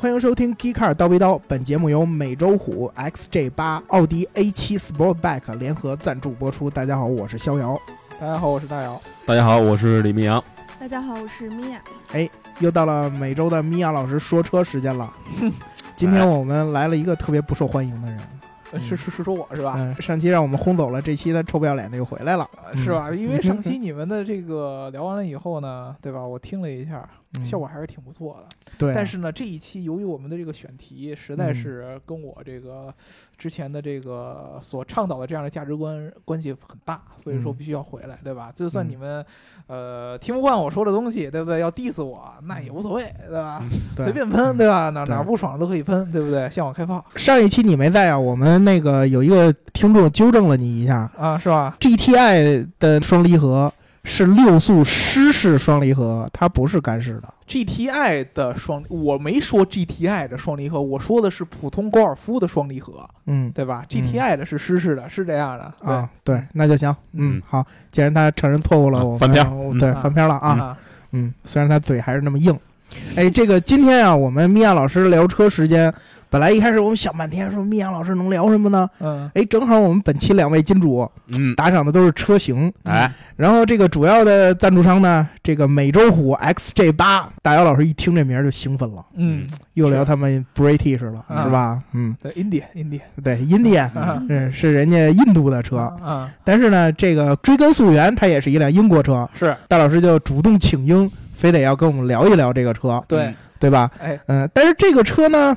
欢迎收听《Geek Car 刀背刀》，本节目由美洲虎 XJ 八、奥迪 A 七 Sportback 联合赞助播出。大家好，我是逍遥。大家好，我是大姚。大家好，我是李明阳。大家好，我是米娅。哎，又到了每周的米娅老师说车时间了。今天我们来了一个特别不受欢迎的人，呃是是是说我是吧？嗯，上期让我们轰走了，这期他臭不要脸的又回来了。呃是吧？因为上期你们的这个聊完了以后呢，对吧？我听了一下，嗯效果还是挺不错的。对，但是呢，这一期由于我们的这个选题实在是跟我这个之前的这个所倡导的这样的价值观关系很大，所以说嗯必须要回来，对吧？就算嗯你们呃听不惯我说的东西，对不对？要 diss 我那也无所谓，对吧？对随便喷，对吧？哪哪不爽都可以喷，对不对？向我开炮上一期你没在啊，我们那个有一个听众纠正了你一下啊，是吧？，GTI 的双离合是六速湿式双离合，它不是干式的。GTI 的双，我没说 GTI 的双离合，我说的是普通高尔夫的双离合，嗯对吧？GTI 的是湿式的，是这样的，对啊，对，那就行。嗯嗯，好，既然他承认错误了，啊我们翻篇对，啊翻篇了啊。啊，嗯，虽然他嘴还是那么硬。哎，这个今天啊，我们米娅老师聊车时间，本来一开始我们想半天，说米娅老师能聊什么呢？嗯。哎，正好我们本期两位金主嗯，打赏的都是车型，哎，然后这个主要的赞助商呢，这个美洲虎 XJ 八，大姚老师一听这名儿就兴奋了，嗯，又聊他们 British 了，啊是吧？嗯，对，India India 对，Indian 啊是是人家印度的车，啊，但是呢，这个追根溯源，它也是一辆英国车，是。大老师就主动请缨，非得要跟我们聊一聊这个车，对，对吧？哎，嗯，但是这个车呢，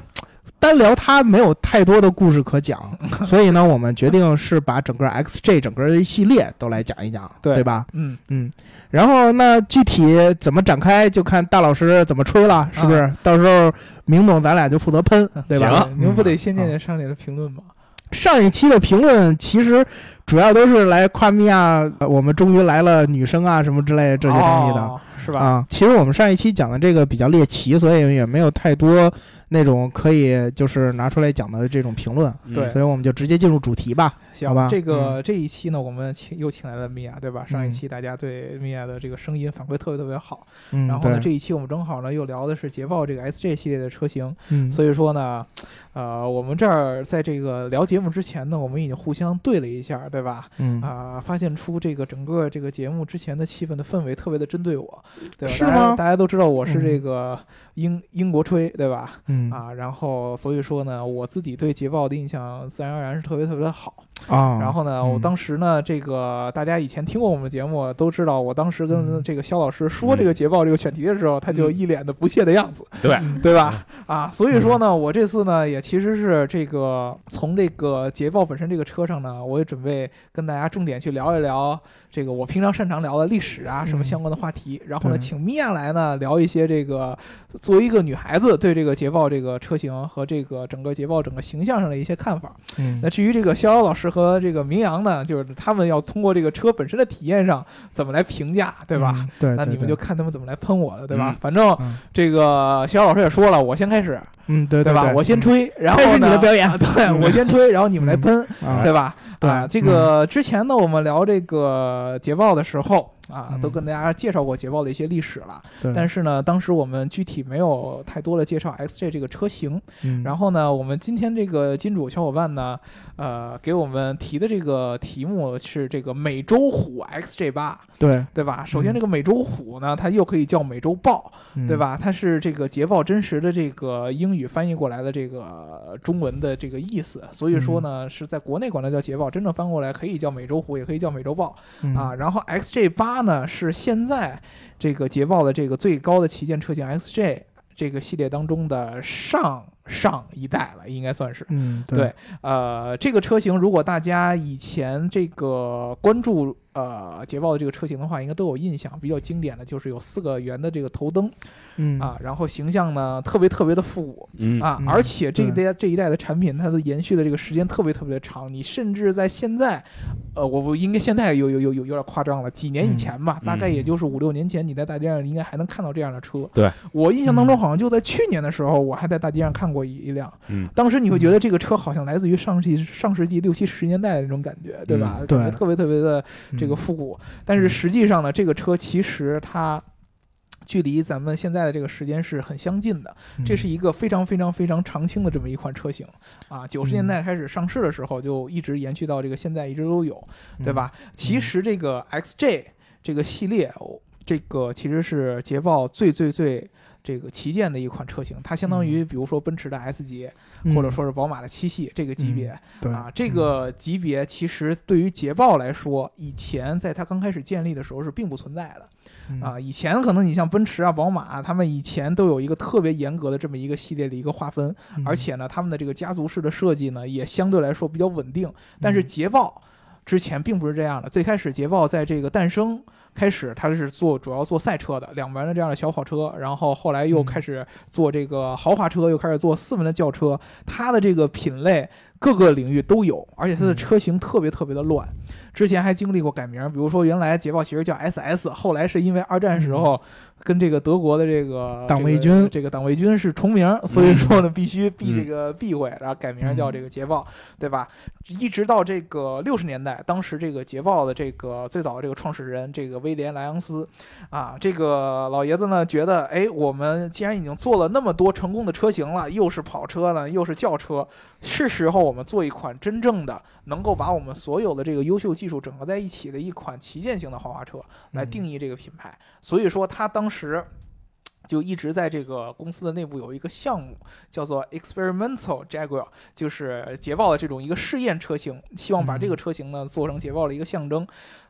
单聊它没有太多的故事可讲，所以呢，我们决定是把整个 XJ 整个一系列都来讲一讲，对吧？嗯，嗯，然后那具体怎么展开，就看大老师怎么吹了，是不是？到时候明总咱俩就负责喷，对吧？行您不得先念嗯念上面的评论吗？上一期的评论其实主要都是来夸米娅，呃我们终于来了女生啊什么之类的这些东西的。哦是吧？啊，其实我们上一期讲的这个比较猎奇，所以也没有太多那种可以就是拿出来讲的这种评论，嗯对所以我们就直接进入主题吧。行好吧这个、这一期呢，我们请又请来了米娅，对吧？上一嗯期大家对米娅的这个声音反馈特别特别好，嗯，然后呢，这一期我们正好呢又聊的是捷豹这个 SJ 系列的车型，嗯，所以说呢，呃，我们这儿在这个聊节目之前呢，我们已经互相对了一下，对吧？嗯啊、发现出这个整个这个节目之前的气氛的氛围特别的针对我，对吧？是吗大家都知道我是嗯这个英、英国吹，对吧？嗯啊，然后所以说呢，我自己对捷豹的印象自然而然是特别特别的好。啊，然后呢，我嗯当时呢，这个大家以前听过我们节目都知道，我当时跟嗯这个肖老师说这个捷豹这个选题的时候，他就嗯一脸的不屑的样子，对，对吧？啊，所以说呢，我这次呢也其实是这个从这个捷豹本身这个车上呢，我也准备跟大家重点去聊一聊这个我平常擅长聊的历史啊什么嗯相关的话题。然后呢，请米娅来呢聊一些这个作为一个女孩子对这个捷豹这个车型和这个整个捷豹整个形象上的一些看法。嗯那至于这个逍遥老师和这个明阳呢，就是他们要通过这个车本身的体验上怎么来评价，对吧？？嗯对，对对那你们就看他们怎么来喷我了，对吧？嗯反正嗯这个小老师也说了，我先开始，嗯对对吧？我先嗯吹，然后呢你的表演啊 对我先吹，然后你们来喷，啊对吧？对啊，这个之前呢，我们聊这个捷豹的时候啊，嗯都跟大家介绍过捷豹的一些历史了。对但是呢，当时我们具体没有太多的介绍 XJ 这个车型。嗯然后呢，我们今天这个金主小伙伴呢，呃，给我们提的这个题目是这个美洲虎 XJ 八，对对吧？首先，嗯这个美洲虎呢，它又可以叫美洲豹，嗯对吧？它是这个捷豹真实的这个英语翻译过来的这个中文的这个意思，所以说嗯呢，是在国内管它叫捷豹，真正翻过来可以叫美洲虎，也可以叫美洲豹嗯啊。然后 XJ 八呢，是现在这个捷豹的这个最高的旗舰车型 XJ 这个系列当中的上上一代了，应该算是。嗯对呃，这个车型如果大家以前这个关注呃捷豹的这个车型的话，应该都有印象。比较经典的就是有四个圆的这个头灯嗯啊，然后形象呢特别特别的复古嗯啊，嗯而且这一对代这一代的产品它的延续的这个时间特别特别的长，你甚至在现在，呃，我不应该现在有有有有有点夸张了，几年以嗯前吧，大概也就是五六年前，你在大街上应该还能看到这样的车。对我印象当嗯中好像就在去年的时候，我还在大街上看过一一辆。嗯当时你会觉得这个车好像来自于上世纪上世纪六七十年代的那种感觉，对吧？嗯对感觉特别特别的这这个复古。但是实际上呢，这个车其实它距离咱们现在的这个时间是很相近的。嗯这是一个非常非常非常长青的这么一款车型啊，九十年嗯代开始上市的时候就一直延续到这个现在一直都有，嗯对吧？其实这个 XJ 这个系列，哦这个其实是捷豹最最最这个旗舰的一款车型，它相当于比如说奔驰的 S 级，嗯或者说是宝马的七系这个级别。对啊，这个级别其实对于捷豹来说，以前在它刚开始建立的时候是并不存在的。嗯啊，以前可能你像奔驰啊、宝马啊，他们以前都有一个特别严格的这么一个系列的一个划分，嗯而且呢，他们的这个家族式的设计呢，也相对来说比较稳定。但是嗯捷豹之前并不是这样的，最开始捷豹在这个诞生开始，它是做主要做赛车的，两门的这样的小跑车，然后后来又嗯。开始做这个豪华车，又开始做四门的轿车，它的这个品类各个领域都有，而且它的嗯。车型特别特别的乱。之前还经历过改名，比如说原来捷豹其实叫 SS，后来是因为二战时候跟这个德国的这个党卫这个军。这个党卫军是重名，所以说呢必须避这个避讳，然后改名叫这个捷豹，对吧？一直到这个六十年代，当时这个捷豹的这个最早的这个创始人这个威廉莱昂斯啊，这个老爷子呢觉得，哎，我们既然已经做了那么多成功的车型了，又是跑车呢，又是轿车，是时候我们做一款真正的能够把我们所有的这个优秀技术整合在一起的一款旗舰型的豪华车来定义这个品牌。所以说，他当时。就一直在这个公司的内部有一个项目，叫做 Experimental Jaguar，就是捷豹的这种一个试验车型，希望把这个车型呢做成捷豹的一个象征。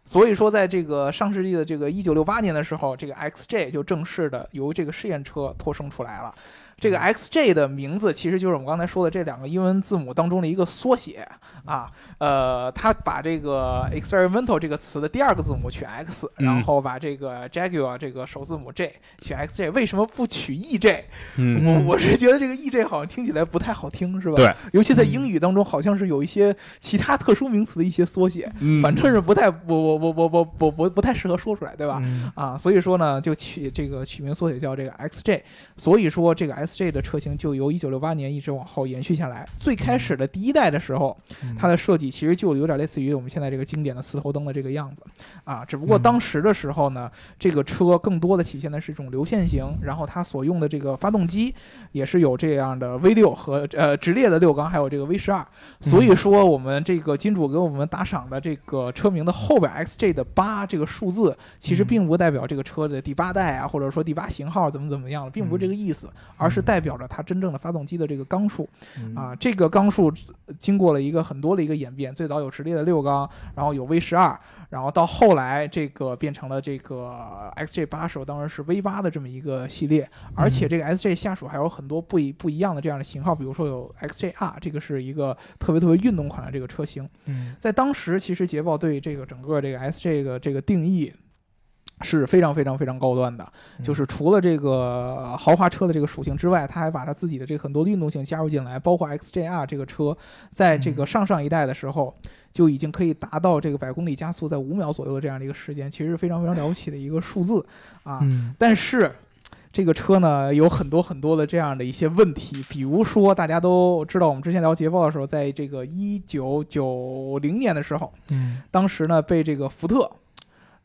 所以说，在这个上世纪的这个一九六八年的时候，这个 XJ 就正式的由这个试验车脱生出来了。这个 XJ 的名字其实就是我们刚才说的这两个英文字母当中的一个缩写啊，呃，他把这个 experimental 这个词的第二个字母取 X，嗯。然后把这个 Jaguar 这个首字母 J 取 XJ，为什么不取 EJ？嗯。我我是觉得这个 EJ 好像听起来不太好听，是吧？对，尤其在英语当中，好像是有一些其他特殊名词的一些缩写，嗯。反正是不太不不不不不不不不太适合说出来，对吧？嗯啊，所以说呢，就取这个取名缩写叫这个 XJ，所以说这个 XJ 的车型就由一九六八年一直往后延续下来。最开始的第一代的时候，嗯它的设计其实就有点类似于我们现在这个经典的四头灯的这个样子啊，只不过嗯当时的时候呢，这个车更多的体现的是一种流线型，然后它所用的这个发动机也是有这样的 V 六和呃直列的六缸，还有这个 V 十二。所以说，我们这个金主给我们打赏的这个车名的后边 XJ 的八这个数字，其实嗯并不代表这个车的第八代啊，或者说第八型号怎么怎么样，并不是这个意思，而是代表着它真正的发动机的这个缸数嗯啊。这个缸数经过了一个很多的一个演变，最早有直列的六缸，然后有 V 十二。然后到后来，这个变成了这个 XJ 八手，当然是 V 八的这么一个系列，而且这个 XJ 下属还有很多不一不一样的这样的型号，比如说有 XJR，这个是一个特别特别运动款的这个车型。嗯在当时，其实捷豹对这个整个这个 SJ 的这个定义。是非常非常非常高端的，嗯就是除了这个豪华车的这个属性之外，它还把它自己的这个很多的运动性加入进来，包括 XJR 这个车，在这个上上一代的时候就已经可以达到这个百公里加速在五秒左右的这样的一个时间，其实是非常非常了不起的一个数字啊。嗯但是这个车呢有很多很多的这样的一些问题，比如说大家都知道，我们之前聊捷豹的时候，在这个一九九零年的时候，嗯当时呢被这个福特。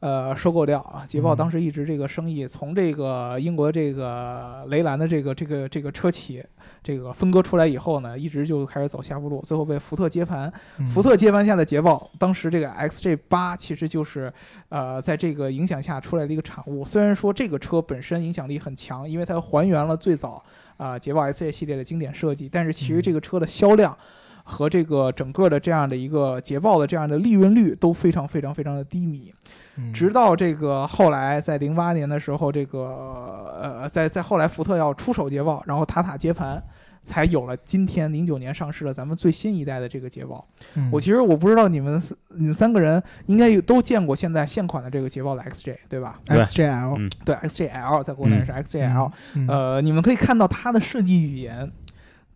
呃，收购掉啊！捷豹嗯当时一直这个生意从这个英国这个雷兰的这个这个这个车企这个分割出来以后呢，一直就开始走下坡路，最后被福特接盘。嗯福特接盘下的捷豹，当时这个 XJ 八其实就是，呃，在这个影响下出来的一个产物。虽然说这个车本身影响力很强，因为它还原了最早啊、捷豹 XJ 系列的经典设计，但是其实这个车的销量和这个整个的这样的一个捷豹的这样的利润率都非常非常非常的低迷。嗯直到这个后来在零八年的时候，这个呃，在在后来福特要出手捷豹，然后塔塔接盘。才有了今天零九年上市的咱们最新一代的这个捷豹。嗯我其实我不知道你们你们三个人应该有都见过现在现款的这个捷豹的 XJ 对吧？XJL 嗯对 XJL 在国内是 XJL，、嗯呃，你们可以看到它的设计语言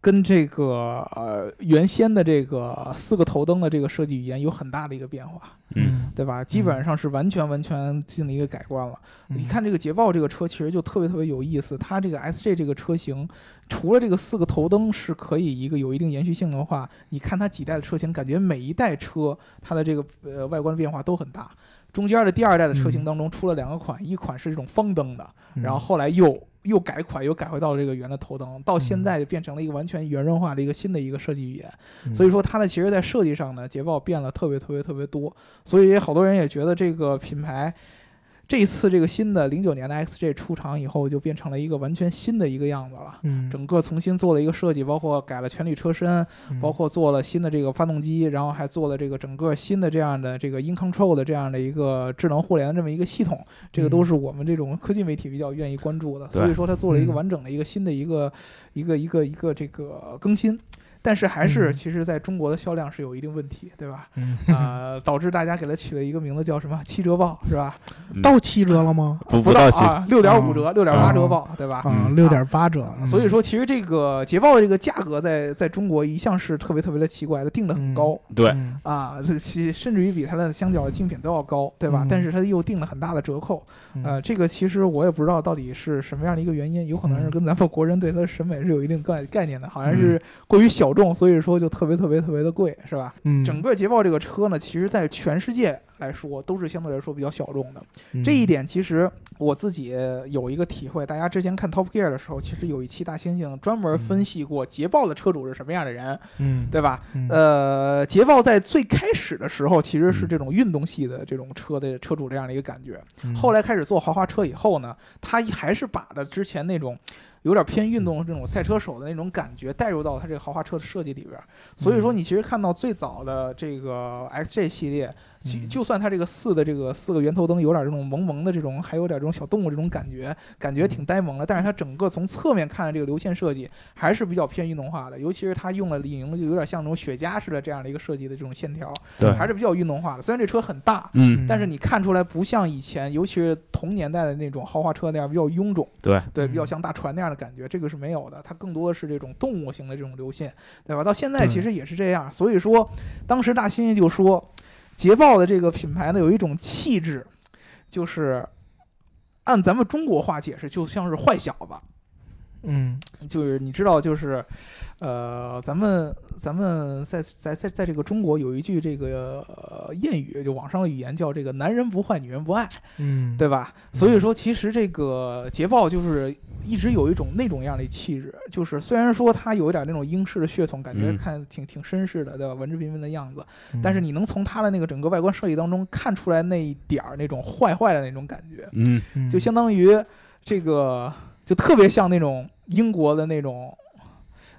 跟这个呃原先的这个四个头灯的这个设计语言有很大的一个变化，嗯对吧？基本上是完全完全进了一个改观了。嗯你看这个捷豹这个车其实就特别特别有意思，它这个 SJ 这个车型，除了这个四个头灯是可以一个有一定延续性的话，你看它几代的车型，感觉每一代车它的这个呃外观变化都很大。中间的第二代的车型嗯当中出了两个款，一款是这种方灯的，嗯然后后来又又改款，又改回到这个圆的头灯，到现嗯在就变成了一个完全圆润化的一个新的一个设计语言。嗯所以说它呢，其实在设计上呢，捷豹变了特别特别特别多，所以好多人也觉得这个品牌。这一次这个新的零九年的 XJ 出厂以后，就变成了一个完全新的一个样子了。嗯，整个重新做了一个设计，包括改了全铝车身，嗯包括做了新的这个发动机，然后还做了这个整个新的这样的这个 in control 的这样的一个智能互联的这么一个系统，这个都是我们这种科技媒体比较愿意关注的。所以说，它做了一个嗯完整的一个新的一个一个一个一个这个更新。但是还是，嗯其实在中国的销量是有一定问题，对吧？嗯啊、导致大家给它起了一个名字叫什么“七折报”，是吧？嗯到七折了吗？不不到，啊，六点五折，六点八啊折报，对吧？啊，嗯六点八折。嗯所以说，其实这个捷豹的这个价格在在中国一向是特别特别的奇怪的，定的很高。对，嗯啊，这其甚至于比它的相较的竞品都要高，对吧？嗯但是它又定了很大的折扣，嗯呃，这个其实我也不知道到底是什么样的一个原因，有可能是嗯跟咱们国人对它的审美是有一定概概念的，好像是过于小众，所以说就特别特别特别的贵，是吧？嗯整个捷豹这个车呢，其实在全世界来说都是相对来说比较小众的，嗯这一点其实我自己有一个体会，大家之前看 Top Gear 的时候，其实有一期大猩猩专门分析过捷豹的车主是什么样的人，嗯对吧？嗯呃，捷豹在最开始的时候其实是嗯这种运动系的这种车的车主这样的一个感觉，嗯后来开始做豪华车以后呢，他还是把的之前那种。有点偏运动这种赛车手的那种感觉带入到它这个豪华车的设计里边，所以说嗯。你其实看到最早的这个 XJ 系列，就嗯。就算它这个四的这个四个圆头灯有点这种萌萌的这种，还有点这种小动物这种感觉，感觉挺呆萌的。但是它整个从侧面看的这个流线设计还是比较偏运动化的，尤其是它用了李宁就有点像那种雪茄似的这样的一个设计的这种线条，对。还是比较运动化的。虽然这车很大，嗯，但是你看出来不像以前，尤其是同年代的那种豪华车那样比较臃肿，对，对，嗯。比较像大船那样的感觉，这个是没有的，它更多的是这种动物型的这种流线，对吧？到现在其实也是这样，所以说当时大猩猩就说，捷豹的这个品牌呢有一种气质，就是按咱们中国话解释，就像是坏小子。嗯。就是你知道，就是，呃，咱们咱们在在在在这个中国有一句这个、呃、谚语，就网上的语言叫这个“男人不坏，女人不爱”，嗯，对吧？所以说，其实这个捷豹就是一直有一种那种样的气质，就是虽然说它有一点那种英式的血统，感觉嗯。看挺挺绅士的，对吧？文质彬彬的样子，嗯，但是你能从它的那个整个外观设计当中看出来那一点儿那种坏坏的那种感觉，嗯。嗯。就相当于这个就特别像那种英国的那种。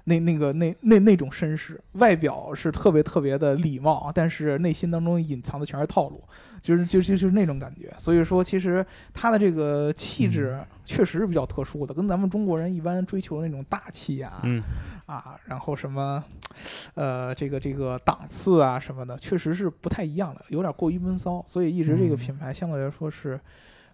那那个那那那种绅士，外表是特别特别的礼貌，但是内心当中隐藏的全是套路，就是就就就是那种感觉。所以说，其实他的这个气质确实是比较特殊的，跟咱们中国人一般追求的那种大气呀、嗯啊，然后什么，呃，这个这个档次啊什么的，确实是不太一样的，有点过于闷骚，所以一直这个嗯品牌相对来说是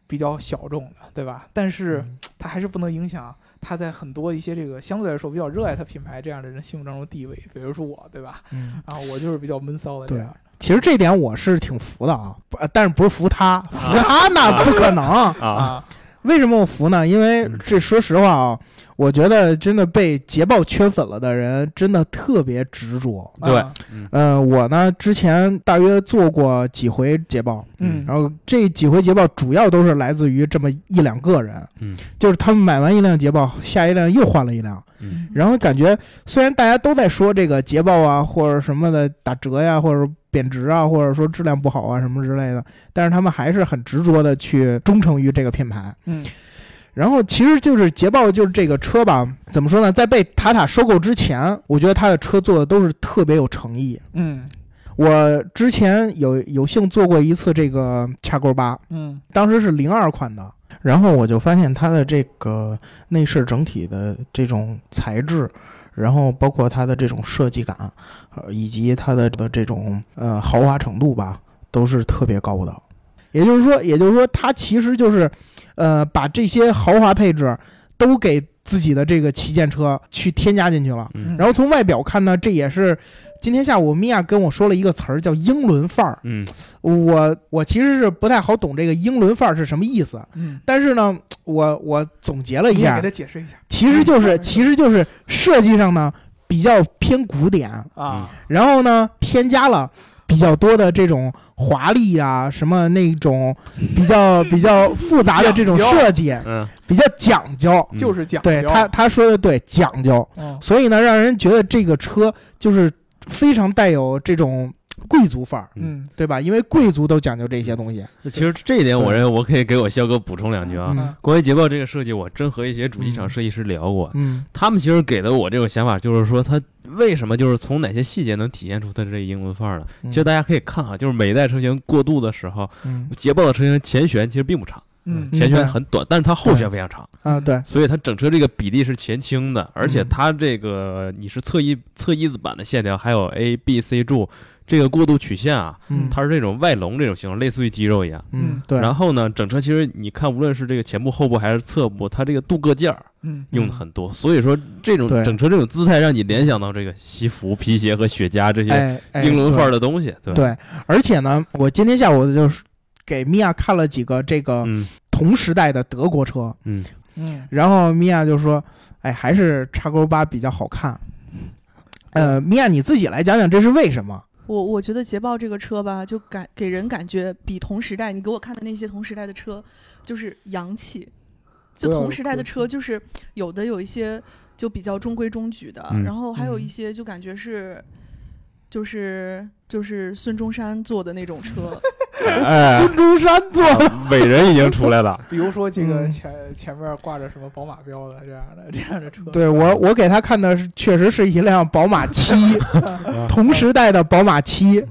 比较小众的，对吧？但是嗯它还是不能影响它在很多一些这个相对来说比较热爱他品牌这样的人心目当中地位，比如说我，对吧？嗯，啊，我就是比较闷骚的这对样。其实这点我是挺服的啊，但是不是服他，服他那不可能。啊，啊，为什么我服呢？因为嗯。这说实话啊，我觉得真的被捷豹圈粉了的人真的特别执着。对。啊呃，我呢之前大约做过几回捷豹，嗯。然后这几回捷豹主要都是来自于这么一两个人，嗯。就是他们买完一辆捷豹，下一辆又换了一辆，嗯。然后感觉虽然大家都在说这个捷豹啊或者什么的打折呀，或者贬值啊，或者说质量不好啊什么之类的，但是他们还是很执着的去忠诚于这个品牌。嗯然后其实就是捷豹就是这个车吧，怎么说呢？在被塔塔收购之前，我觉得它的车做的都是特别有诚意。嗯我之前有有幸做过一次这个叉勾八，嗯当时是零二款的，然后我就发现它的这个内饰整体的这种材质，然后包括它的这种设计感，呃，以及它的的这种呃豪华程度吧，都是特别高的。也就是说，也就是说，它其实就是，呃，把这些豪华配置都给自己的这个旗舰车去添加进去了。嗯然后从外表看呢，这也是今天下午米娅跟我说了一个词儿，叫英伦范儿。嗯我我其实是不太好懂这个英伦范儿是什么意思，嗯，但是呢，我我总结了一下给他，解释一下其实就是嗯其实就是设计上呢比较偏古典，啊。然后呢添加了比较多的这种华丽呀、什么那种比较比较复杂的这种设计，嗯，比较讲究。嗯就是讲究对他他说的对，讲究。嗯所以呢，让人觉得这个车就是非常带有这种贵族范儿，嗯。对吧？因为贵族都讲究这些东西。其实这一点，我认为我可以给我肖哥补充两句啊。嗯。关于捷豹这个设计，我真和一些主机厂设计师聊过，嗯。他们其实给的我这种想法，就是说它为什么就是从哪些细节能体现出它这个英伦范儿呢？嗯。其实大家可以看啊，就是每一代车型过渡的时候，嗯。捷豹的车型前悬其实并不长，嗯前悬很短，但是它后悬非常长，啊，对，所以它整车这个比例是前倾的，而且嗯。它这个你是侧翼侧翼子板的线条，还有 A、B、C 柱这个过渡曲线啊，嗯它是这种外隆这种形状，类似于肌肉一样。嗯对，然后呢，整车其实你看，无论是这个前部、后部还是侧部，它这个镀铬件儿嗯用的很多，所以说这种整车这种姿态让你联想到这个西服、皮鞋和雪茄这些英伦范儿的东西，对吧？对，而且呢，我今天下午就是给米娅看了几个这个嗯同时代的德国车，嗯，嗯然后米娅就说：“哎，还是叉勾八比较好看。”呃，米娅你自己来讲讲这是为什么？我我觉得捷豹这个车吧，就感给人感觉比同时代你给我看的那些同时代的车，就是洋气。就同时代的车，就是有的有一些就比较中规中矩的，嗯然后还有一嗯些就感觉是，就是就是孙中山坐的那种车。哎，孙中山做的，伟人已经出来了，比如说这个嗯。前前面挂着什么宝马标的这样的 这样的车，对我我给他看的是确实是一辆宝马七，同时代的宝马七，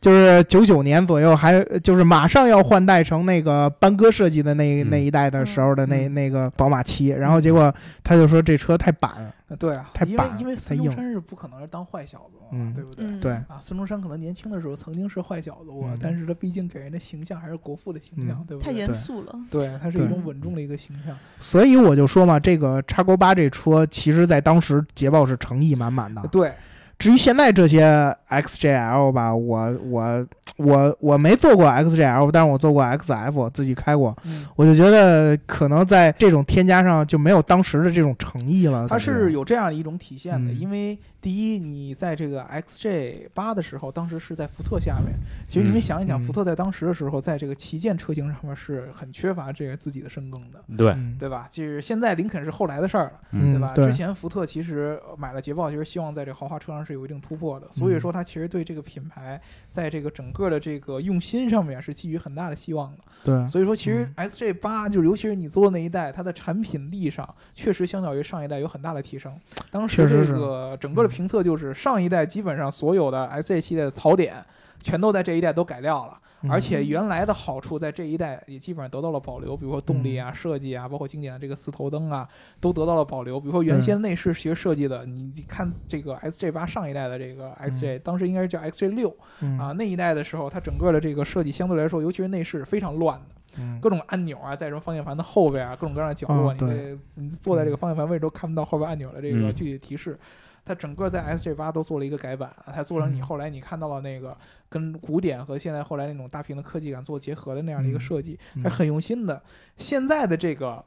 就是九九年左右，还就是马上要换代成那个班哥设计的那、嗯那一代的时候的那、嗯那个宝马七，然后结果他就说这车太板，对啊，太板因为太硬孙中山是不可能是当坏小子嘛，嗯对不对？嗯对，啊，孙中山可能年轻的时候曾经是坏小子过，嗯但是他毕竟给人的形象还是国父的形象，嗯对不对？太严肃了。对，他是一种稳重的一个形象。所以我就说嘛，这个叉勾八这车，其实在当时捷豹是诚意满满的。对，至于现在这些 XJL 吧，我我我我没做过 XJL，但是我做过 XF，自己开过，嗯，我就觉得可能在这种添加上就没有当时的这种诚意了。它是有这样一种体现的，嗯因为第一，你在这个 XJ 八的时候，当时是在福特下面。其实你们嗯想一想，嗯福特在当时的时候，在这个旗舰车型上面是很缺乏这个自己的深耕的，对，嗯对吧？就是现在林肯是后来的事儿了。嗯对吧？之前福特其实呃买了捷豹，其实希望在这个豪华车上是有一定突破的，所以嗯说他其实对这个品牌在这个整个的这个用心上面是寄予很大的希望的。对，所以说，其实嗯 XJ 八就是尤其是你做的那一代，它的产品力上确实相较于上一代有很大的提升。当时这个整个的评测就是上一代基本上所有的 S J 系列的槽点全都在这一代都改掉了。嗯而且原来的好处在这一代也基本上得到了保留，比如说动力嗯啊、设计啊，包括经典的这个四头灯啊，都得到了保留。比如说原先内饰其实设计的，你你看这个 XJ 八上一代的这个 XJ，、当时应该是叫 XJ 六嗯啊，那一代的时候，它整个的这个设计相对来说，尤其是内饰非常乱的。嗯各种按钮啊，在什么方向盘的后边啊，各种各样的角落，你啊你坐在这个方向盘位置都看不到后边按钮的这个嗯具体的提示。它整个在 SJ 八都做了一个改版，它做成你嗯后来你看到了那个跟古典和现在后来那种大屏的科技感做结合的那样的一个嗯设计，嗯还很用心的。现在的这个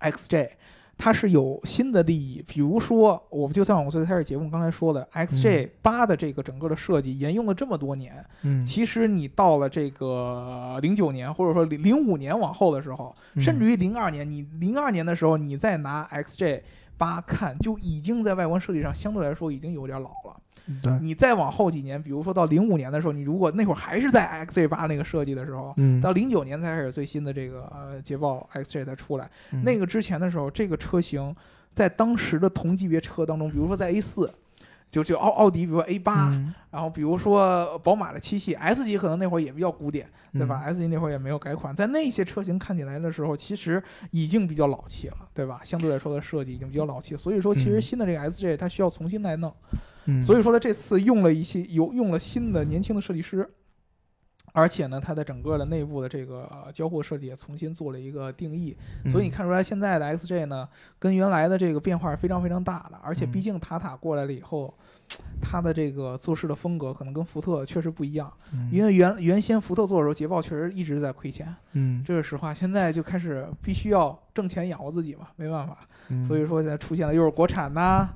XJ。它是有新的利益，比如说，我们就像我最开始节目刚才说的，XJ 八的这个整个的设计沿用了这么多年，嗯，其实你到了这个零九年，或者说零零五年往后的时候，嗯甚至于零二年，你零二年的时候，你再拿 XJ 八看，就已经在外观设计上相对来说已经有点老了。对，你再往后几年，比如说到零五年的时候，你如果那会儿还是在 XJ 八那个设计的时候，嗯，到零九年才开始最新的这个呃捷豹 XJ 才出来，嗯那个之前的时候，这个车型在当时的同级别车当中，比如说在 A 四。就就奥奥迪，比如说 A 八、嗯。然后比如说宝马的七系 S 级，可能那会儿也比较古典，对吧、嗯。S 级那会儿也没有改款，在那些车型看起来的时候，其实已经比较老气了，对吧？相对来说的设计已经比较老气，所以说其实嗯。新的这个 SJ 它需要重新来弄，嗯。所以说呢这次用了一些有用了新的年轻的设计师。而且呢，它的整个的内部的这个呃交互设计也重新做了一个定义，嗯。所以你看出来现在的 XJ 呢，跟原来的这个变化是非常非常大的，而且嗯。毕竟塔塔过来了以后，它的这个做事的风格可能跟福特确实不一样，嗯。因为原原先福特做的时候，捷豹确实一直在亏钱，嗯，这是实话。现在就开始必须要挣钱养活自己嘛，没办法，嗯。所以说现在出现了又是国产呐、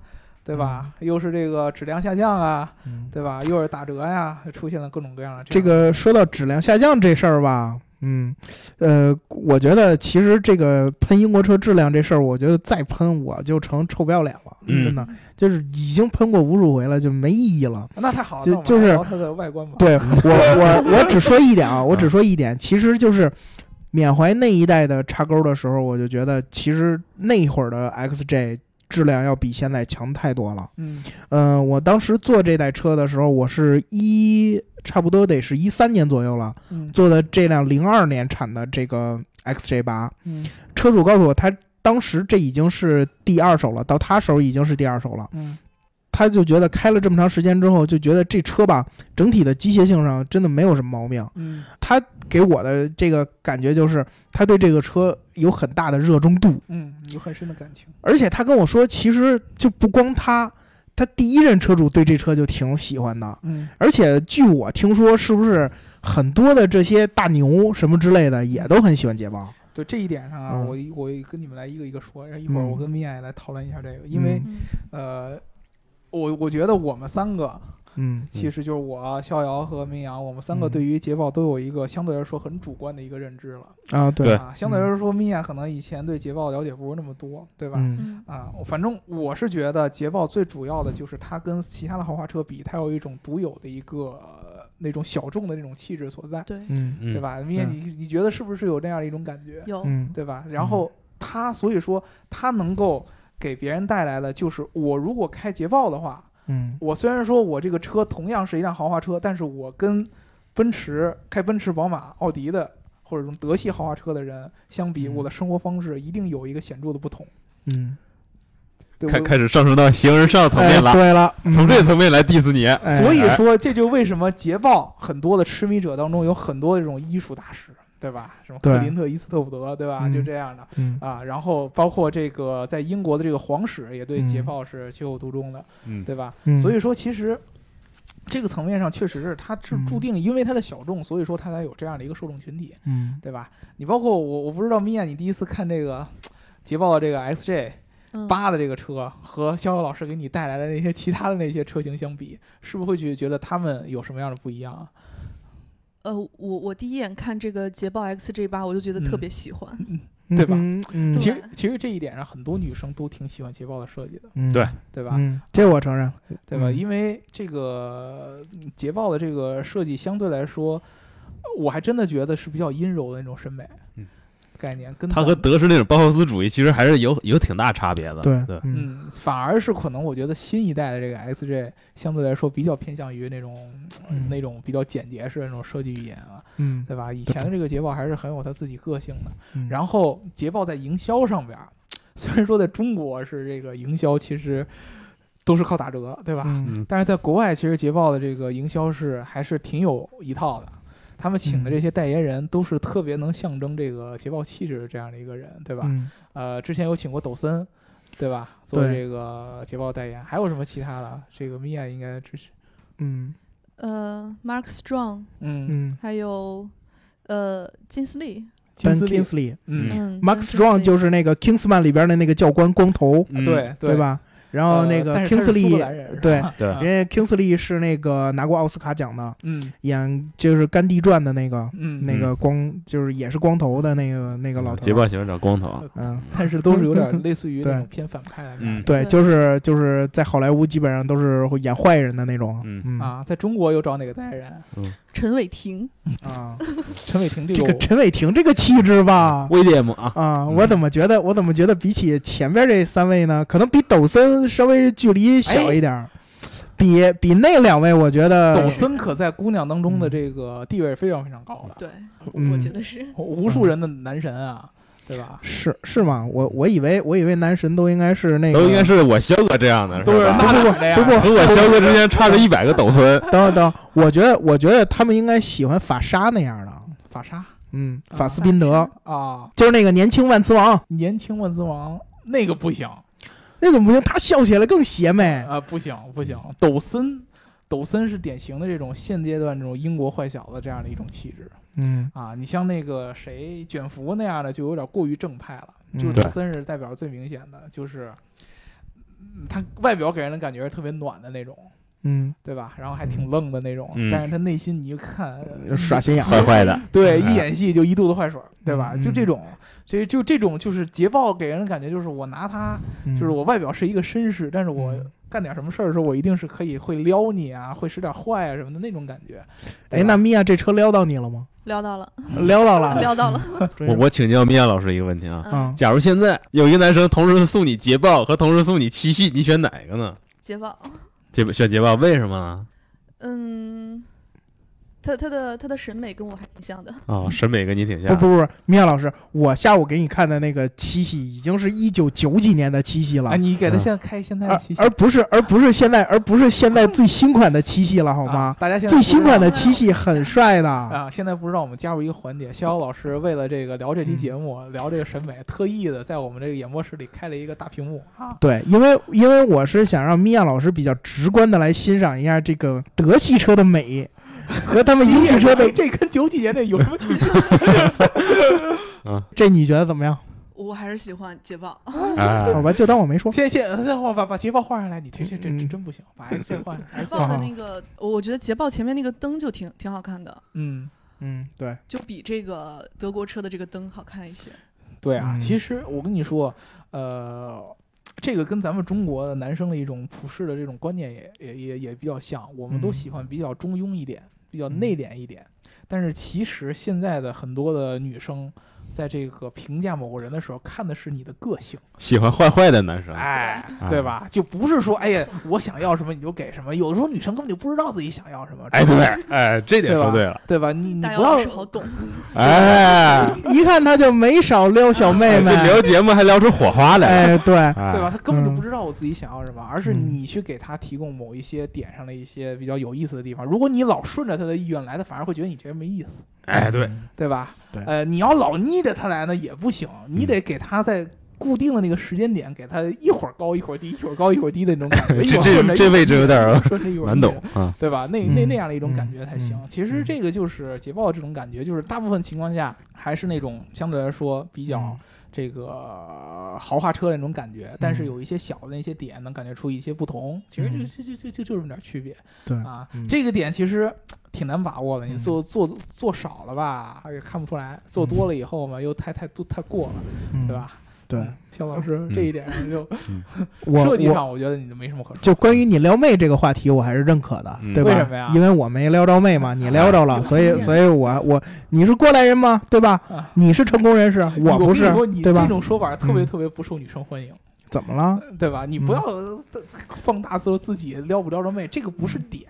对吧？又是这个质量下降啊，嗯，对吧？又是打折呀，出现了各种各样的这样的个说到质量下降这事儿吧，嗯，呃，我觉得其实这个喷英国车质量这事儿，我觉得再喷我就成臭不要脸了，嗯真的就是已经喷过无数回了，就没意义了。那太好了，就是它的外观吧。对我我我只说一点啊，我只说一点，其实就是缅怀那一代的叉钩的时候，我就觉得其实那会儿的 XJ 质量要比现在强太多了。嗯。呃、我当时坐这代车的时候，我是一差不多得是一三年左右了，嗯。坐的这辆零二年产的这个 XJ 八，嗯。车主告诉我，他当时这已经是第二手了，到他手已经是第二手了。嗯他就觉得开了这么长时间之后，就觉得这车吧，整体的机械性上真的没有什么毛病。嗯他给我的这个感觉就是，他对这个车有很大的热衷度，嗯，有很深的感情。而且他跟我说，其实就不光他，他第一任车主对这车就挺喜欢的。嗯而且据我听说，是不是很多的这些大牛什么之类的也都很喜欢捷豹？对这一点上啊，嗯我一我跟你们来一个一个说，然后一会儿嗯我跟米娅也来讨论一下这个，因为嗯呃，我我觉得我们三个嗯其实就是我、逍遥和明阳，我们三个嗯对于捷豹都有一个相对来说很主观的一个认知了啊，对，啊。相对来说，米娅可能以前对捷豹了解不是那么多，对吧？啊，反正我是觉得捷豹最主要的就是它跟其他的豪华车比，它有一种独有的一个、呃那种小众的那种气质所在，对，嗯嗯对？吧？米娅，嗯你你觉得是不是有这样的一种感觉？有，嗯对吧？然后它，所以说它能够给别人带来的就是，我如果开捷豹的话，嗯。我虽然说我这个车同样是一辆豪华车，但是我跟奔驰开奔驰、宝马、奥迪的或者这种德系豪华车的人相比，嗯。我的生活方式一定有一个显著的不同。嗯，开开始上升到形而上层面哎了，对了，从这嗯层面来 diss 你。哎所以说，这就为什么捷豹很多的痴迷者当中有很多这种艺术大师，对吧？什么克林特·伊斯特伍德，对吧？嗯就这样的嗯啊。然后包括这个在英国的这个皇室也对嗯捷豹是情有独钟的，嗯，对吧？嗯，所以说，其实这个层面上确实是它是嗯注定，因为它的小众，所以说它才有这样的一个受众群体，嗯对吧？你包括我，我不知道米娅，你第一次看这个 捷豹的这个 XJ 嗯八的这个车和逍遥老师给你带来的那些其他的那些车型相比，是不是会去觉得他们有什么样的不一样啊？呃，我我第一眼看这个捷豹 XJ 八，我就觉得特嗯。别喜欢。对吧？嗯。其实其实这一点上，很多女生都挺喜欢捷豹的设计的，嗯。对。对吧？嗯，这我承认，对吧？嗯。因为这个嗯捷豹的这个设计相对来说，我还真的觉得是比较阴柔的那种审美嗯概念，跟他和德式那种包豪斯主义其实还是有有挺大差别的。对对，嗯嗯，反而是可能我觉得新一代的这个 XJ 相对来说比较偏向于那种、嗯那种比较简洁式的那种设计语言啊，嗯，对吧？以前的这个捷豹还是很有它自己个性的。嗯然后捷豹在营销上边儿，虽然说在中国是这个营销其实都是靠打折，对吧？嗯嗯，但是在国外，其实捷豹的这个营销是还是挺有一套的。他们请的这些代言人都是特别能象征这个捷豹气质的这样的一个人，对吧？嗯呃，之前有请过抖森，对吧？做这个捷豹代言，还有什么其他的？这个米娅应该支持。嗯呃，Mark Strong，嗯，嗯，还有呃金斯利，但金斯利 Kingsley。嗯，嗯，Mark Strong 就是是那个 Kingsman 里边的那个教官，光头，嗯对对？吧？然后呃那个但是他是苏格 Kingsley，兰人 是吧对，对啊人家 Kingsley 是那个拿过奥斯卡奖的，嗯演就是《甘地传》的那个嗯，那个光，就是也是光头的那个那个老头。捷豹喜欢找光头，嗯，但是都是有点 类似于那偏反派的那嗯种。对，对就是就是在好莱坞基本上都是会演坏人的那种。嗯嗯啊，在中国又找哪个代言人？陈伟霆，啊，陈伟霆这这个个陈伟霆这个气质吧，威廉姆啊，啊，我怎么觉得我怎么觉得比起前边这三位呢，可能比抖森稍微距离小一点儿，比比那两位我觉得抖森可在姑娘当中的这个地位非常非常高的，对，嗯。我觉得是。无数人的男神啊，对吧？是是吗？我我以为我以为男神都应该是那个都应该是我肖哥这样的，都是吧？那哪这样不不和我肖哥之间差着一百个抖森。等等等，我觉得我觉得他们应该喜欢法沙那样的，法沙？嗯，啊法斯宾德。啊，就是那个年轻万磁王，年轻万磁王那个不行那怎么不行？他笑起来更邪魅。啊，不行不行，抖森。抖森是典型的这种现阶段这种英国坏小子这样的一种气质嗯啊，你像那个谁卷福那样的就有点过于正派了，就是嗯抖森是代表最明显的，就是他外表给人的感觉是特别暖的那种，嗯，对吧？然后还挺愣的那种，嗯但是他内心你一看，呃耍心眼儿，坏坏的，对，嗯一演戏就一肚子坏水儿，对吧？嗯就这种，这就这种就是捷豹给人的感觉就是我拿它，嗯就是我外表是一个绅士，但是我嗯干点什么事儿的时候，我一定是可以会撩你啊，会使点坏啊什么的那种感觉。对哎，那米娅这车撩到你了吗？撩到了，撩到了，撩到了。我我请教米娅老师一个问题啊，嗯，啊，假如现在有一个男生同时送你捷豹和同时送你七系，你选哪个呢？捷豹，结选结巴，为什么？嗯，他他的他的审美跟我还挺像的。哦，审美跟你挺像。不不不，米娅老师，我下午给你看的那个七系已经是一九九几年的七系了哎，，你给他嗯现在开现在七系而不是而不是现在而不是现在最新款的七系了，好啊吗？大家现在最新款的七系很 帅的，啊，现在不知道我们加入一个环节，逍遥老师为了这个聊这期节目，聊这个审美，特意的在我们这个演播室里开了一个大屏幕啊。对，因为因为我是想让米娅老师比较直观的来欣赏一下这个德系车的美 和他们一汽车的 哎，这跟九几年的有什么区别？这你觉得怎么样？我还是喜欢捷豹。哎好吧，就当我没说。谢谢。再换把把捷豹换上来，你这这这嗯这真不行，把 X 换上捷豹的那个，我觉得捷豹前面那个灯就挺挺好看的，嗯。嗯，对，就比这个德国车的这个灯好看一些。对啊，嗯其实我跟你说，呃，这个跟咱们中国的男生的一种普世的这种观念也也也也比较像，我们都嗯喜欢比较中庸一点，比较嗯内敛一点。但是其实现在的很多的女生，在这个评价某个人的时候，看的是你的个性，喜欢坏坏的男生。哎，啊对吧？就不是说，哎呀，我想要什么你就给什么。有的时候女生根本就不知道自己想要什么，哎，对，哎，这点说对了。对吧？你你不要老师好懂，哎，一看他就没少撩小妹妹这，聊节目还聊出火花来了。哎，对，哎对吧？？他根本就嗯不知道我自己想要什么，而是嗯你去给他提供某一些点上的一些比较有意思的地方。如果你老顺着他的意愿来，他反而会觉得你这人没意思，哎，对，对吧？对呃，你要老逆着他来呢也不行，你得给他在固定的那个时间点，给他一会儿高一会儿低，一会儿高一会儿低的那种感觉。一会儿这这位置有点难懂啊。对吧？那那嗯那样的一种感觉才行。嗯其实嗯这个就是捷豹这种感觉，就是大部分情况下还是那种相对来说比较嗯这个呃豪华车的那种感觉，但是嗯有一些小的那些点能感觉出一些不同。其实这个嗯这这这这就这么点区别对，啊嗯。这个点其实挺难把握的，你嗯做做做少了吧，也看不出来；做多了以后嘛，又太太都太过了，嗯对？吧？对，肖老师嗯这一点上就 我我设计上，我觉得你就没什么可说。就关于你撩妹这个话题，我还是认可的，嗯对吧？为什么呀因为我没撩着妹嘛，你撩着了，所以所以我我你是过来人吗？对吧？啊你是成功人士，我不是对吧这？种说法特别嗯特别不受女生欢迎。怎么了？对吧？你不嗯要呃放大说自己撩不撩着妹，这个不是点，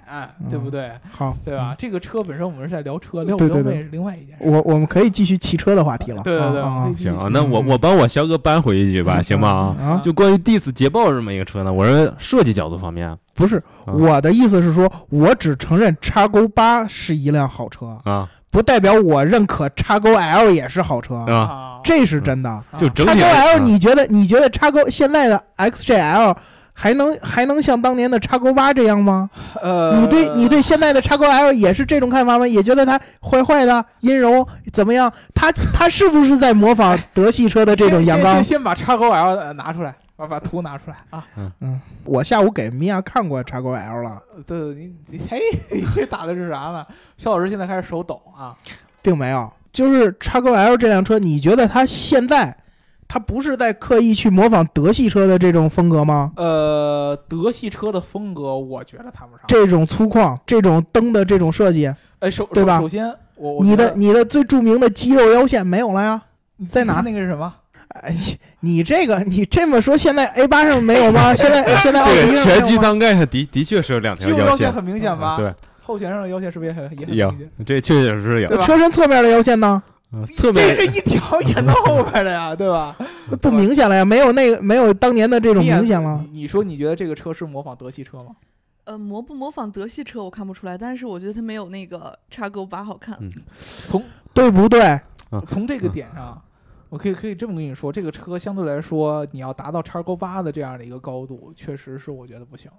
对不对？好，对吧？这个车本身我们是在聊车，撩不撩妹是另外一件事。我我们可以继续汽车的话题了。对对对行啊，那我我帮我肖哥扳回一句吧，行吗？啊，啊，就关于 Diss 捷豹这么一个车呢，我认为设计角度方面不是啊我的意思是说，我只承认叉勾八是一辆好车，啊不代表我认可叉勾 L 也是好车，啊，啊，这是真的。就整叉勾 L，你觉得你觉得叉勾现在的 XJL 还能还能像当年的叉勾八这样吗？呃，你对你对现在的叉勾 L 也是这种看法吗？也觉得它坏坏的、阴柔怎么样？它它是不是在模仿德系车的这种阳刚先先？先把叉勾 L 呃拿出来，把把图拿出来啊！嗯，我下午给米娅看过叉勾 L 了，对对，你你嘿，你这打的是啥呢？肖老师现在开始手抖啊！并没有。就是叉勾 L 这辆车，你觉得它现在它不是在刻意去模仿德系车的这种风格吗？呃，德系车的风格我觉得谈不上。这种粗犷，这种灯的这种设计，哎，首对吧首首先，我我你的你的最著名的肌肉腰线没有了呀？你在哪那个是什么？哎，你这个你这么说，现在 A 八上没有吗？现在 现在奥迪这个上没有吗？前机舱盖上的的确是有两条腰线，很明显吧？对，后悬上的腰线是不是也很也很明显？这确确实实有车身侧面的腰线呢？侧面这是一条延到后边的呀，对吧？不明显了呀，没有那个没有当年的这种明显了。你你说你觉得这个车是模仿德系车吗？呃，模不模仿德系车我看不出来，但是我觉得它没有那个叉勾八好看。嗯从对不对？从这个点上，我可以可以这么跟你说，这个车相对来说，你要达到叉勾八的这样的一个高度，确实是我觉得不行。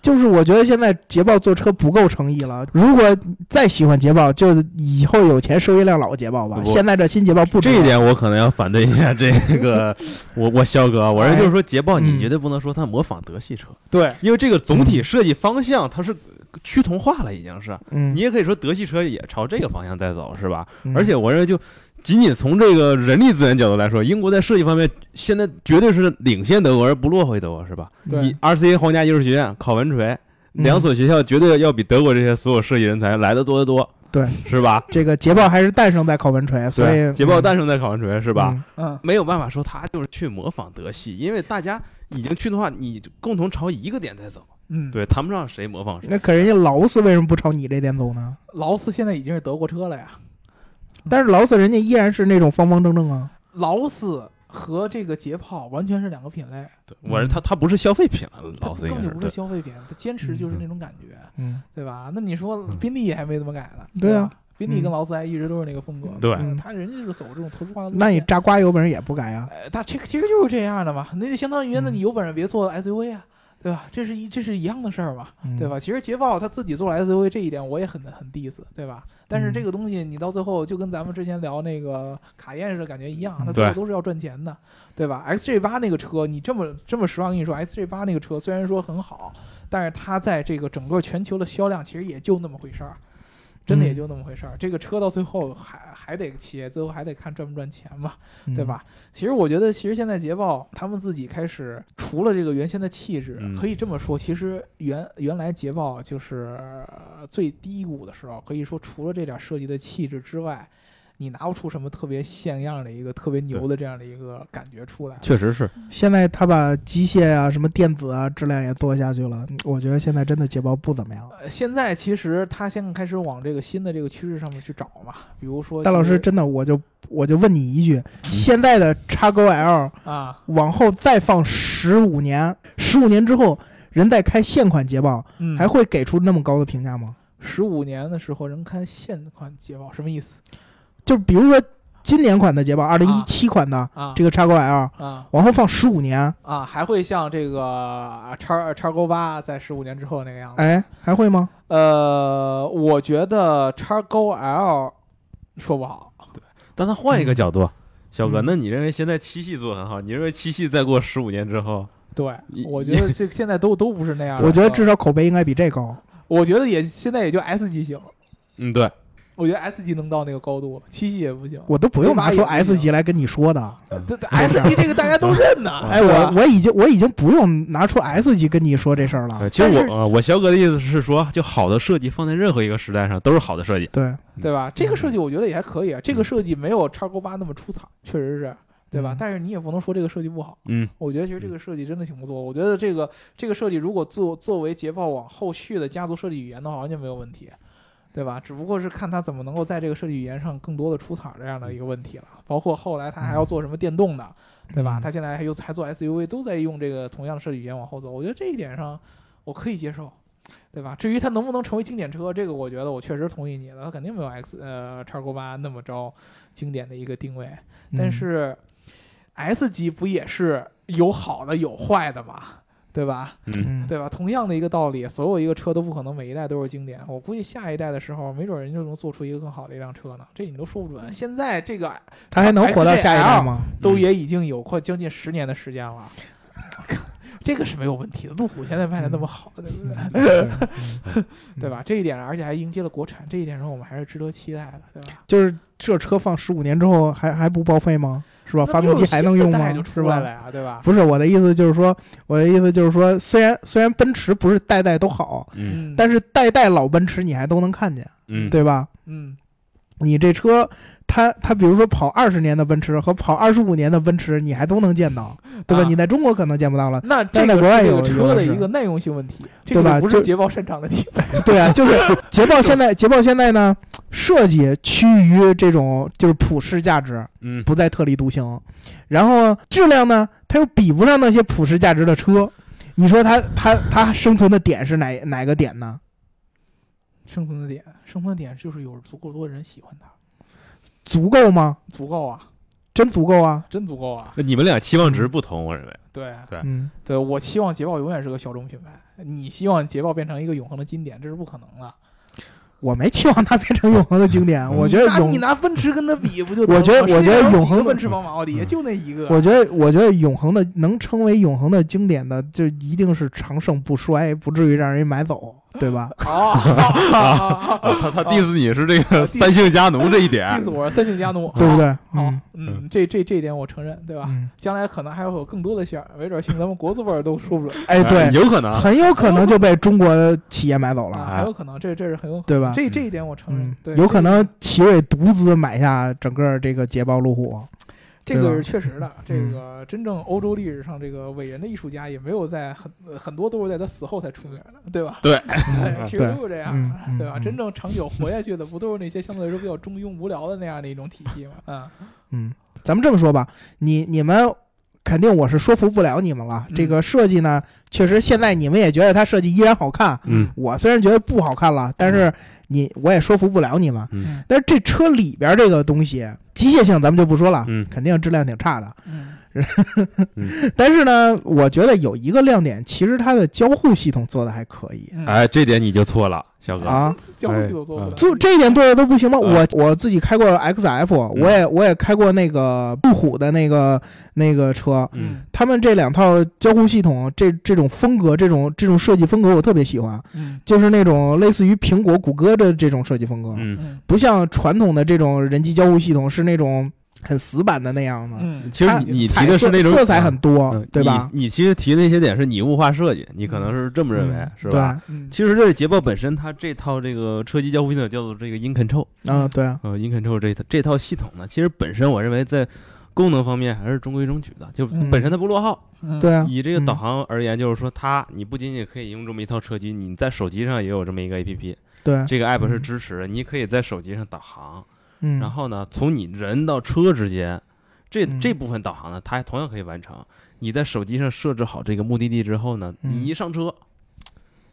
就是我觉得现在捷豹做车不够诚意了。如果再喜欢捷豹，就以后有钱收一辆老捷豹吧。现在这新捷豹不值这一点我可能要反对一下这个 我我肖哥，我认为就是说捷豹嗯你绝对不能说它模仿德系车，对，因为这个总体设计方向它是趋同化了，已经是。嗯，你也可以说德系车也朝这个方向在走，是吧？嗯而且我认为，就仅仅从这个人力资源角度来说，英国在设计方面现在绝对是领先德国，而不落后于德国，是吧？对你 RCA 皇家艺术学院、考文垂嗯两所学校，绝对要比德国这些所有设计人才来的多得多，对，是吧？这个捷豹还是诞生在考文垂，所以，捷豹嗯诞生在考文垂，是吧？？嗯，没有办法说他就是去模仿德系，因为大家已经去的话，你共同朝一个点在走，嗯，对，谈不上谁模仿谁。那可人家劳斯为什么不朝你这点走呢？劳斯现在已经是德国车了呀。但是劳斯人家依然是那种方方正正啊。劳斯和这个捷豹完全是两个品类，对我是他，他不是消费品了，劳斯应该根本就不是。消费品，它坚持就是那种感觉，嗯，对吧？那你说嗯宾利还没怎么改呢？对啊，宾利跟嗯劳斯莱一直都是那个风格。对嗯他人家是走这种特殊化的路线。那你扎瓜有本事也不改啊。呃，他这个其实就是这样的嘛，那就相当于那嗯你有本事别做 SUV 啊，对吧？这是一这是一样的事儿嘛，嗯对吧？其实捷豹它自己做了 SUV 这一点我也很很 diss，对吧？但是这嗯个东西你到最后就跟咱们之前聊那个卡宴似的感觉一样，它嗯最后都是要赚钱的，对吧？XJ 八那个车，你这么这么实话跟你说，XJ 八那个车虽然说很好，但是它在这个整个全球的销量其实也就那么回事儿。真的也嗯就那么回事儿，这个车到最后还还得企业最后还得看赚不赚钱嘛，对？吧？其实我觉得，其实现在捷豹他们自己开始除了这个原先的气质，嗯可以这么说，其实原原来捷豹就是呃最低谷的时候，可以说除了这点设计的气质之外，你拿不出什么特别像样的一个特别牛的这样的一个感觉出来。确实是，现在他把机械啊、什么电子啊质量也做下去了，我觉得现在真的捷豹不怎么样。呃，现在其实他现在开始往这个新的这个趋势上面去找嘛，比如说大老师，真的，我就我就问你一句：现在的叉勾 L 啊，往后再放十五年，十五年之后，人再开现款捷豹，嗯，还会给出那么高的评价吗？十五年的时候人开现款捷豹什么意思就比如说今年款的捷豹，二零一七款的啊？这个叉勾 L，啊往后放十五年，啊，还会像这个啊叉叉勾八在十五年之后那个样子？哎，还会吗？呃，我觉得叉勾 L 说不好，对但他换一个角度，小哥，嗯那你认为现在七系做得很好？你认为七系再过十五年之后，对，我觉得这现在都 都不是那样。我觉得至少口碑应该比这高。我觉得也现在也就 S 级型，嗯，对，我觉得 S 级能到那个高度，七系也不行。我都不用拿出 S 级来跟你说的。S 级这个大家都认呐。哎，我我已经我已经不用拿出 S 级跟你说这事儿了呃。其实我呃，我肖哥的意思是说，就好的设计放在任何一个时代上都是好的设计。对，对吧？这个设计我觉得也还可以啊，这个嗯设计没有叉勾八那么出彩，确实是。对吧嗯？但是你也不能说这个设计不好，嗯，我觉得其实这个设计真的挺不错。我觉得这个这个设计如果作作为捷豹往后续的家族设计语言的话，完全没有问题，对吧？只不过是看它怎么能够在这个设计语言上更多的出彩这样的一个问题了。包括后来它还要做什么电动的，对吧？嗯它现在还有还做 SUV，都在用这个同样的设计语言往后走。我觉得这一点上我可以接受。对吧？至于它能不能成为经典车，这个我觉得我确实同意你的，它肯定没有 X 呃叉勾八那么着经典的一个定位。但嗯是 S 级不也是有好的有坏的嘛，对吧？嗯，嗯，对吧？同样的一个道理，所有一个车都不可能每一代都是经典。我估计下一代的时候，没准人就能做出一个更好的一辆车呢，这你都说不准。现在这个它还能活到下一代吗？都也已经有快将近十年的时间了。这个是没有问题的，路虎现在卖的那么好，对不对？对吧？这一点，而且还迎接了国产，这一点上我们还是值得期待的，对吧？就是这车放十五年之后还还不报废吗？是吧？发动机还能用吗？是吧？对吧？不是我的意思，就是说，我的意思就是说，虽然虽然奔驰不是代代都好，嗯嗯，但是代代老奔驰你还都能看见，嗯，对吧？嗯，你这车，它它比如说跑二十年的奔驰和跑二十五年的奔驰，你还都能见到，对吧？啊你在中国可能见不到了，那在国外有个车的一个耐用性问题，对吧不是捷豹擅长的地方。对啊，就是捷豹现在捷豹现在呢，设计趋于这种就是普世价值，嗯，不再特立独行，然后质量呢，它又比不上那些普世价值的车，你说它它它生存的点是哪哪个点呢？生存的点，生存的点就是有足够多人喜欢它，足够吗？足够啊。真足够啊。真足够啊！那你们俩期望值不同，我认为。对对嗯，对，我期望捷豹永远是个小众品牌，你希望捷豹变成一个永恒的经典，这是不可能的。我没期望它变成永恒的经典，我觉得永你拿你拿奔驰跟它比不就？我觉得我觉得永恒的奔驰、宝马、奥迪嗯就那一个。我觉得，我觉得永恒的能称为永恒的经典的，就一定是长盛不衰，不至于让人买走，对吧？哦，他他 diss 你是这个三姓家奴这一点意思，我是三姓家奴，对不对？好，嗯，这这这一点我承认，对吧？将来可能还会有更多的馅儿，没准姓咱们国字辈都说不准哎，对，有可能。很有可能就被中国企业买走，了，很有可能，这这是很有可能，对吧？这这一点我承认，，有可能奇瑞独资买下整个这个捷豹路虎。这个是确实的。这嗯个真正欧洲历史上这个伟人的艺术家，也没有在很呃很多都是在他死后才出名的，对吧？对哎，其实都是这样嗯嗯对吧？嗯真正长久活下去的，不都是那些相对来说比较中庸无聊的那样的一种体系吗？啊，嗯，咱们这么说吧，你你们肯定我是说服不了你们了。嗯这个设计呢，确实现在你们也觉得它设计依然好看，嗯我虽然觉得不好看了，但是你我也说服不了你们。嗯但是这车里边这个东西，机械性咱们就不说了，嗯肯定质量挺差的。嗯 但是呢，我觉得有一个亮点，其实它的交互系统做的还可以。嗯，哎，这点你就错了，小哥。啊。交互系统做不了，做这一点做的都不行吗？嗯我我自己开过 XF，我也我也开过那个路虎的那个那个车，嗯。他们这两套交互系统，这这种风格，这种这种设计风格，我特别喜欢，嗯。就是那种类似于苹果、谷歌的这种设计风格，不像传统的这种人机交互系统是那种很死板的那样的。嗯，其实你你提的是那种色色彩很多，嗯对吧？你你其实提的那些点是你物化设计，你可能是这么认为嗯，是吧？？嗯其实这捷豹本身它这套这个车机交互系统叫做这个 In Control，啊，嗯，对啊，呃，In Control 这套这套系统呢，其实本身我认为在功能方面还是中规中矩的，就嗯本身它不落后。嗯对啊，以这个嗯导航而言，就是说它你不仅仅可以用这么一套车机，你在手机上也有这么一个 APP，对，这个 app 是嗯支持的，你可以在手机上导航，嗯，然后呢，从你人到车之间，这嗯这部分导航呢，它还同样可以完成。你在手机上设置好这个目的地之后呢，嗯你一上车，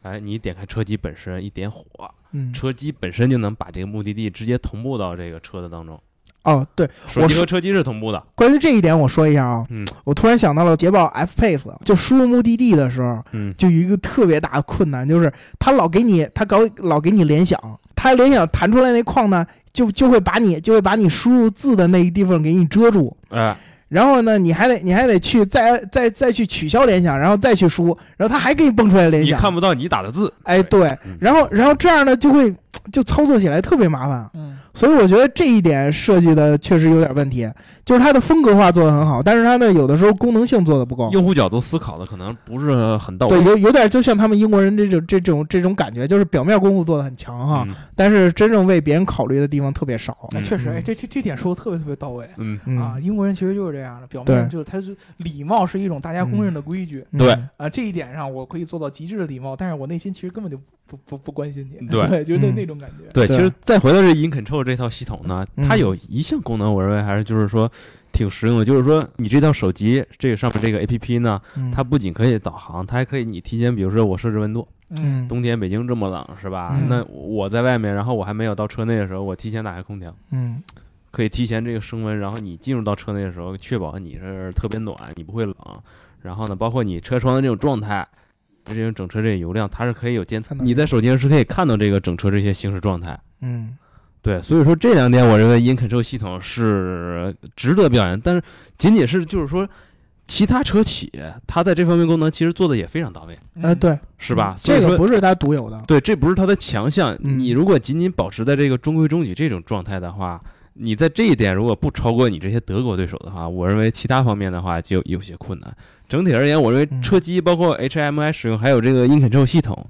哎，你点开车机本身一点火，嗯，车机本身就能把这个目的地直接同步到这个车的当中。哦，对，我是手机和车机是同步的。关于这一点我说一下啊，嗯我突然想到了捷豹 F Pace，就输入目的地的时候，嗯就有一个特别大的困难，就是它老给你，它搞老给你联想，它联想弹出来那框呢，就就会把你就会把你输入字的那一地方给你遮住，哎，然后呢，你还得你还得去再再再去取消联想，然后再去输，然后它还给你蹦出来联想，你看不到你打的字。哎对嗯，然后然后这样呢就会 就操作起来特别麻烦，嗯所以我觉得这一点设计的确实有点问题，就是它的风格化做的很好，但是它的有的时候功能性做的不够。用户角度思考的可能不是很到位。对，有有点就像他们英国人这种这种这种感觉，就是表面功夫做的很强哈，嗯但是真正为别人考虑的地方特别少。嗯哎确实，嗯哎，这这这点说的特别特别到位。嗯，嗯啊，英国人其实就是这样的，表面就是他是礼貌是一种大家公认的规矩嗯对啊，这一点上我可以做到极致的礼貌，但是我内心其实根本就不不不关心你，对 就是那嗯。那种感觉，对，对其实再回到这 In Control 这套系统呢，嗯。它有一项功能，我认为还是就是说挺实用的，就是说你这套手机这个上面这个 APP 呢，嗯。它不仅可以导航，它还可以你提前，比如说我设置温度，嗯。冬天北京这么冷是吧？嗯。那我在外面，然后我还没有到车内的时候，我提前打开空调，嗯。可以提前这个升温，然后你进入到车内的时候，确保你是特别暖，你不会冷。然后呢，包括你车窗的这种状态，这种整车这个油量，它是可以有监测的，你在手机上是可以看到这个整车这些行驶状态。嗯对，所以说这两点我认为 In Control 系统是值得表扬，但是仅仅是就是说，其他车企它在这方面功能其实做的也非常到位，呃对，是吧？这个不是它独有的。对，这不是它的强项。嗯你如果仅仅保持在这个中规中矩这种状态的话，你在这一点如果不超过你这些德国对手的话，我认为其他方面的话就有些困难。整体而言，我认为嗯车机包括 HMI 使用，还有这个 In Control 系统，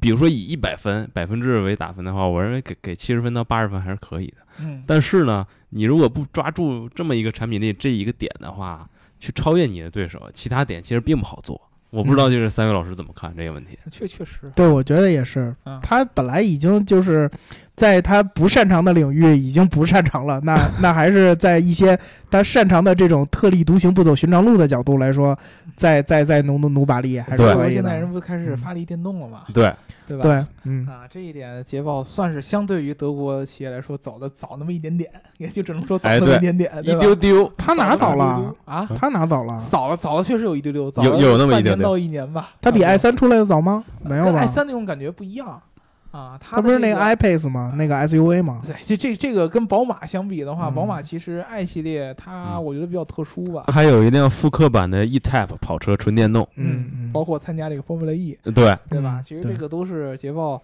比如说以一百分百分制为打分的话，我认为给给七十分到八十分还是可以的。嗯，但是呢，你如果不抓住这么一个产品力这一个点的话，去超越你的对手，其他点其实并不好做。我不知道就是三位老师怎么看这个问题。确确实，对，我觉得也是嗯。他本来已经就是在他不擅长的领域已经不擅长了，那 那还是在一些他擅长的这种特立独行、不走寻常路的角度来说，再再再努努努把力还是对可以现在人的。不开始发力电动了吗，对，对吧？对，嗯，啊，这一点捷豹算是相对于德国企业来说走的早那么一点点，也就只能说早那么一点点，一丢丢，他哪早了？啊？他哪早了？早了，早了，确实有一丢丢，早有了有那么一丢丢半年到一年吧。他比 i 三出来的早吗？没有 i？三那种感觉不一样啊。它他不是那个个 iPace 吗？那个 SUV 吗？对，这这这个跟宝马相比的话，嗯宝马其实 i 系列它嗯我觉得比较特殊吧，还有一辆复刻版的 E-Type 跑车纯电动，嗯嗯，包括参加这个 Formula E，对，对吧？嗯其实这个都是捷豹，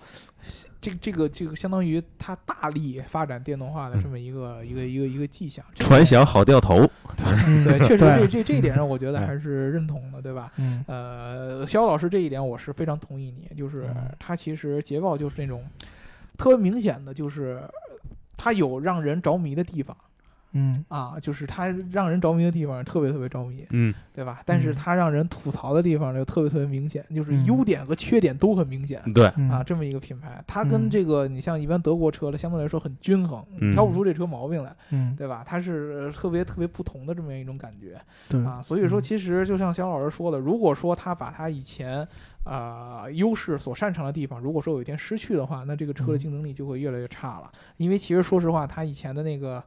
这个这个这个相当于它大力发展电动化的这么一个、一个一个一个迹象。这个传响好掉头，嗯对，确实这这这一点上，我觉得哎还是认同的，对吧？嗯呃，肖老师这一点我是非常同意你，就是嗯它其实捷豹就是那种特别明显的，就是它有让人着迷的地方嗯。啊，就是它让人着迷的地方特别特别着迷，嗯，对吧？但是嗯。它让人吐槽的地方就特别特别明显，就是嗯。优点和缺点都很明显。对，嗯啊，这么一个品牌，它跟嗯这个你像一般德国车的相对来说很均衡，嗯。挑不出这车毛病来，嗯，对吧？它是特别特别不同的这么一种感觉对啊，所以说嗯。其实就像肖老师说的，如果说他把他以前啊优势所擅长的地方，如果说有一天失去的话，那这个车的嗯。竞争力就会越来越差了，因为其实说实话，它以前的那个。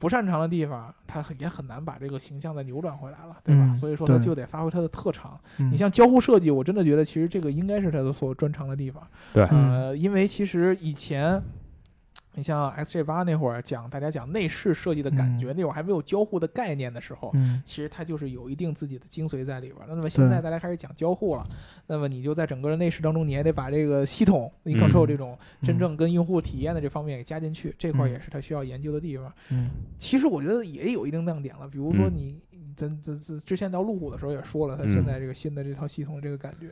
不擅长的地方，他很也很难把这个形象再扭转回来了，对吧？嗯所以说他就得发挥他的特长。嗯你像交互设计，我真的觉得其实这个应该是他的所专长的地方。对嗯呃，因为其实以前，你像 S J 八那会儿讲大家讲内饰设计的感觉，那会儿还没有交互的概念的时候，嗯。其实它就是有一定自己的精髓在里边儿。那么现在大家开始讲交互了，那么你就在整个的内饰当中，你还得把这个系统、嗯 control 这种真正跟用户体验的这方面给加进去，这块也是它需要研究的地方。嗯。其实我觉得也有一定亮点了，比如说嗯。你。咱咱咱之前聊路虎的时候也说了，它嗯现在这个新的这套系统这个感觉，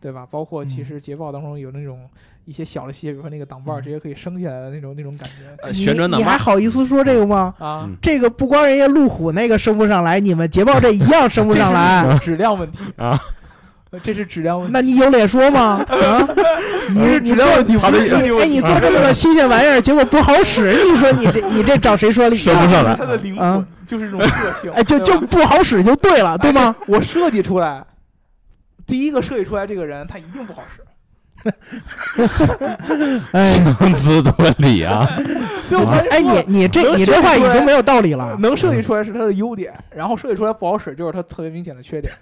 对吧？包括其嗯实捷豹当中有那种一些小的细节，比如说那个挡把直接可以升起来的那种那种感觉呃旋转挡你还，好意思说这个吗？啊嗯，这个不光人家路虎那个升不上来，你们捷豹这一样升不上来，质量问题啊，这是质量问题。那你有脸说吗？啊，你你做质量问题，他的哎，你做这么个新鲜玩意儿，结果不好使，你说你这你这找谁说理说？不上来它的灵啊魂就是这种个性，哎，就就不好使就对了，对吗？我设计出来，第一个设计出来这个人他一定不好使，哎生词夺理啊，哎，你你这你这话已经没有道理了，能设计出来是它的优点，然后设计出来不好使就是它特别明显的缺点，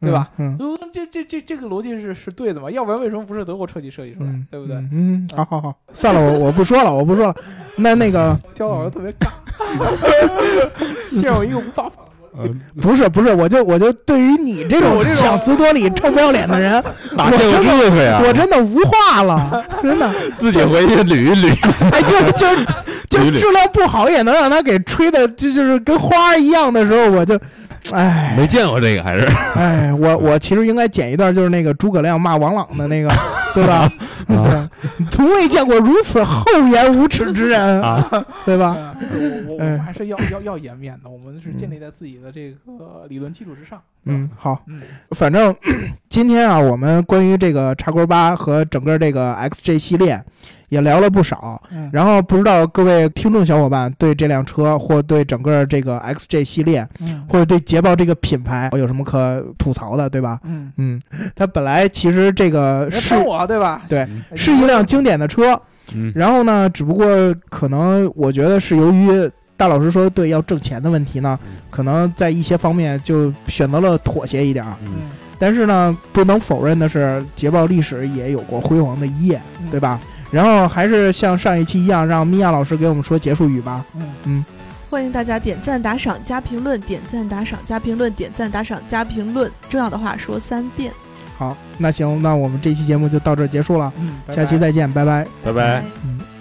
对吧？嗯？嗯，这这这这个逻辑是是对的嘛？要不然为什么不是德国车企设计出来，嗯，对不对？嗯，嗯好好好，算了，我我不说了，我不说了。那那个焦老师特别尬，现在有一个无法反驳的。不是不是，我就我就对于你这种我这种讲词夺理、臭不要脸的人，哪见过这回啊？我真的无话了，真的。自己回去捋一捋。哎，就就就质量不好也能让他给吹的，就就是跟花一样的时候，我就，哎没见过这个，还是哎，我我其实应该剪一段，就是那个诸葛亮骂王朗的那个，对吧？对 从未见过如此厚颜无耻之人，啊，对吧？嗯我我们还是要要要颜面的，我们是建立在自己的这个理论基础之上。嗯，好，嗯，反正 今天啊，我们关于这个茶锅八和整个这个 XJ 系列也聊了不少。嗯然后不知道各位听众小伙伴对这辆车，或对整个这个 XJ 系列，嗯或者对捷豹这个品牌有什么可吐槽的，对吧？嗯，嗯，它本来其实这个是我对吧？对哎是一辆经典的车，嗯然后呢，只不过可能我觉得是由于大老师说的对要挣钱的问题呢，可能在一些方面就选择了妥协一点儿。嗯嗯，但是呢，不能否认的是，捷豹历史也有过辉煌的一页，嗯对吧？然后还是像上一期一样，让米娅老师给我们说结束语吧。嗯欢迎大家点赞、打赏、加评论，点赞、打赏、加评论，点赞、打赏、加评论。重要的话说三遍。好，那行，那我们这期节目就到这儿结束了，嗯，拜下期再见，拜拜。拜拜。嗯。